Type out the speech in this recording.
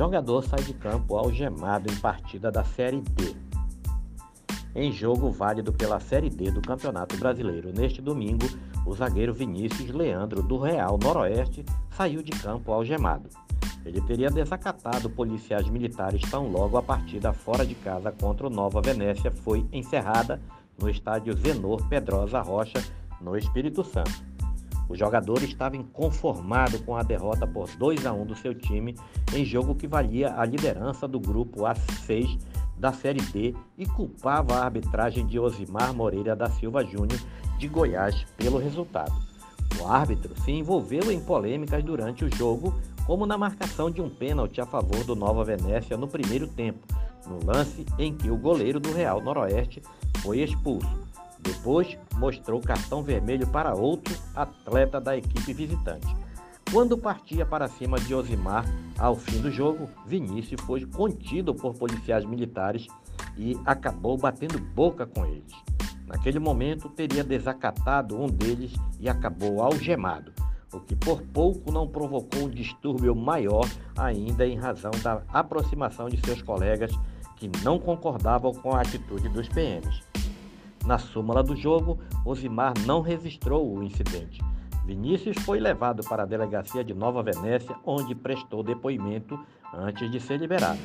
Jogador sai de campo algemado em partida da Série D. Em jogo válido pela Série D do Campeonato Brasileiro neste domingo, o zagueiro Vinícius Leandro do Real Noroeste saiu de campo algemado. Ele teria desacatado policiais militares tão logo a partida fora de casa contra o Nova Venécia foi encerrada no estádio Zenor Pedrosa Rocha, no Espírito Santo. O jogador estava inconformado com a derrota por 2 a 1 do seu time em jogo que valia a liderança do grupo A6 da Série D e culpava a arbitragem de Osimar Moreira da Silva Júnior de Goiás pelo resultado. O árbitro se envolveu em polêmicas durante o jogo, como na marcação de um pênalti a favor do Nova Venécia no primeiro tempo, no lance em que o goleiro do Real Noroeste foi expulso. Depois, mostrou cartão vermelho para outro atleta da equipe visitante. Quando partia para cima de Osimar, ao fim do jogo, Vinícius foi contido por policiais militares e acabou batendo boca com eles. Naquele momento, teria desacatado um deles e acabou algemado, o que por pouco não provocou um distúrbio maior ainda em razão da aproximação de seus colegas que não concordavam com a atitude dos PMs. Na súmula do jogo, Osimar não registrou o incidente. Vinícius foi levado para a delegacia de Nova Venécia, onde prestou depoimento antes de ser liberado.